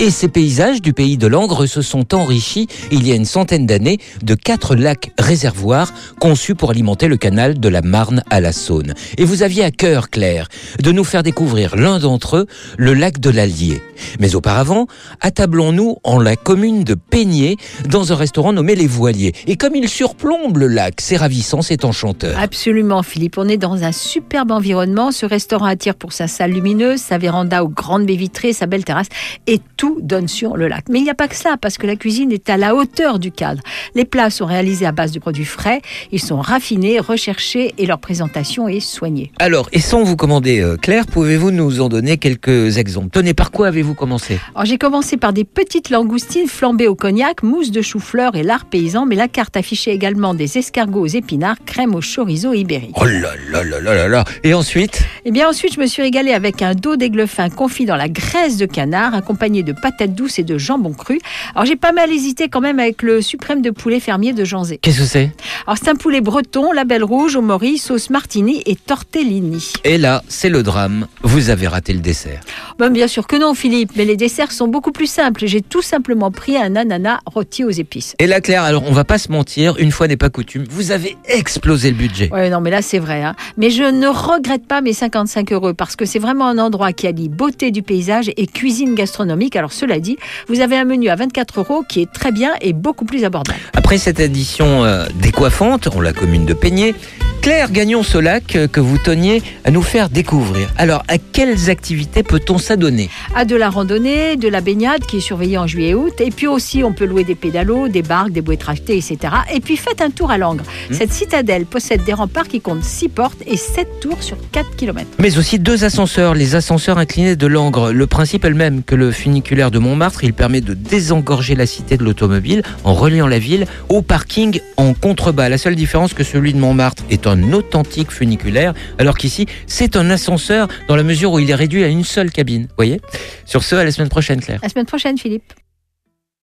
Et ces paysages du pays de Langres se sont enrichis il y a une centaine d'années de quatre lacs réservoirs conçus pour alimenter le canal de la Marne à la Saône. Et vous aviez à cœur, Claire, de nous faire découvrir l'un d'entre eux, le lac de l'Allier. Mais auparavant, attablons-nous en la commune de Peigné, dans un restaurant nommé Les Voiliers. Et comme il surplombe le lac, c'est ravissant, c'est enchanteur. Absolument, Philippe. On est dans un superbe environnement. Ce restaurant attire pour sa salle lumineuse, sa véranda aux grandes baies vitrées, sa belle terrasse, et tout donne sur le lac. Mais il n'y a pas que ça, parce que la cuisine est à la hauteur du cadre. Les plats sont réalisés à base de produits frais, ils sont raffinés, recherchés, et leur présentation est soignée. Alors, et sans vous commander, euh, Claire, pouvez-vous nous en donner quelques exemples? Tenez, par quoi avez-vous commencé? Alors j'ai commencé par des petites langoustines flambées au cognac, mousse de chou-fleur et lard paysan, mais la carte affichait également des escargots aux épinards, crème au chorizo ibérique. Oh là là là là là là Et ensuite? Et bien ensuite, je me suis régalée avec un dos d'aigle fin confit dans la graisse de canard, accompagné de patates douces et de jambon cru. Alors j'ai pas mal hésité quand même avec le suprême de poulet fermier de Janzé. Qu'est-ce que c'est? Alors c'est un poulet breton, label rouge, au mori, sauce martini et tortellini. Et là, c'est le drame. Vous avez raté le dessert. Bon, bien sûr que non, Philippe, mais les desserts sont beaucoup plus simples. J'ai tout simplement pris un ananas rôti aux épices. Et là, Claire, alors on va pas se mentir, une fois n'est pas coutume, vous avez explosé le budget. Ouais, non, mais là, c'est vrai. hein. Mais je ne regrette pas mes 55 euros parce que c'est vraiment un endroit qui allie beauté du paysage et cuisine gastronomique. Alors, cela dit, vous avez un menu à 24 euros qui est très bien et beaucoup plus abordable. Après cette édition euh, décoiffante, en la commune de Peigné, Claire, gagnons ce lac euh, que vous teniez à nous faire découvrir. Alors, à quelles activités peut-on s'adonner? À de la randonnée, de la baignade qui est surveillée en juillet et août. Et puis aussi, on peut louer des pédalos, des barques, des bouées tractées, etc. Et puis, faites un tour à Langres. Cette citadelle possède des remparts qui comptent 6 portes et 7 tours sur 4 km. Mais aussi deux ascenseurs, les ascenseurs inclinés de Langres. Le principe est le même que le funiculaire de Montmartre. Il permet de désengorger la cité de l'automobile en reliant la ville au parking en contrebas. La seule différence que celui de Montmartre est un authentique funiculaire, alors qu'ici, c'est un ascenseur dans la mesure où il est réduit à une seule cabine. Voyez? Sur ce, à la semaine prochaine, Claire. La semaine prochaine, Philippe.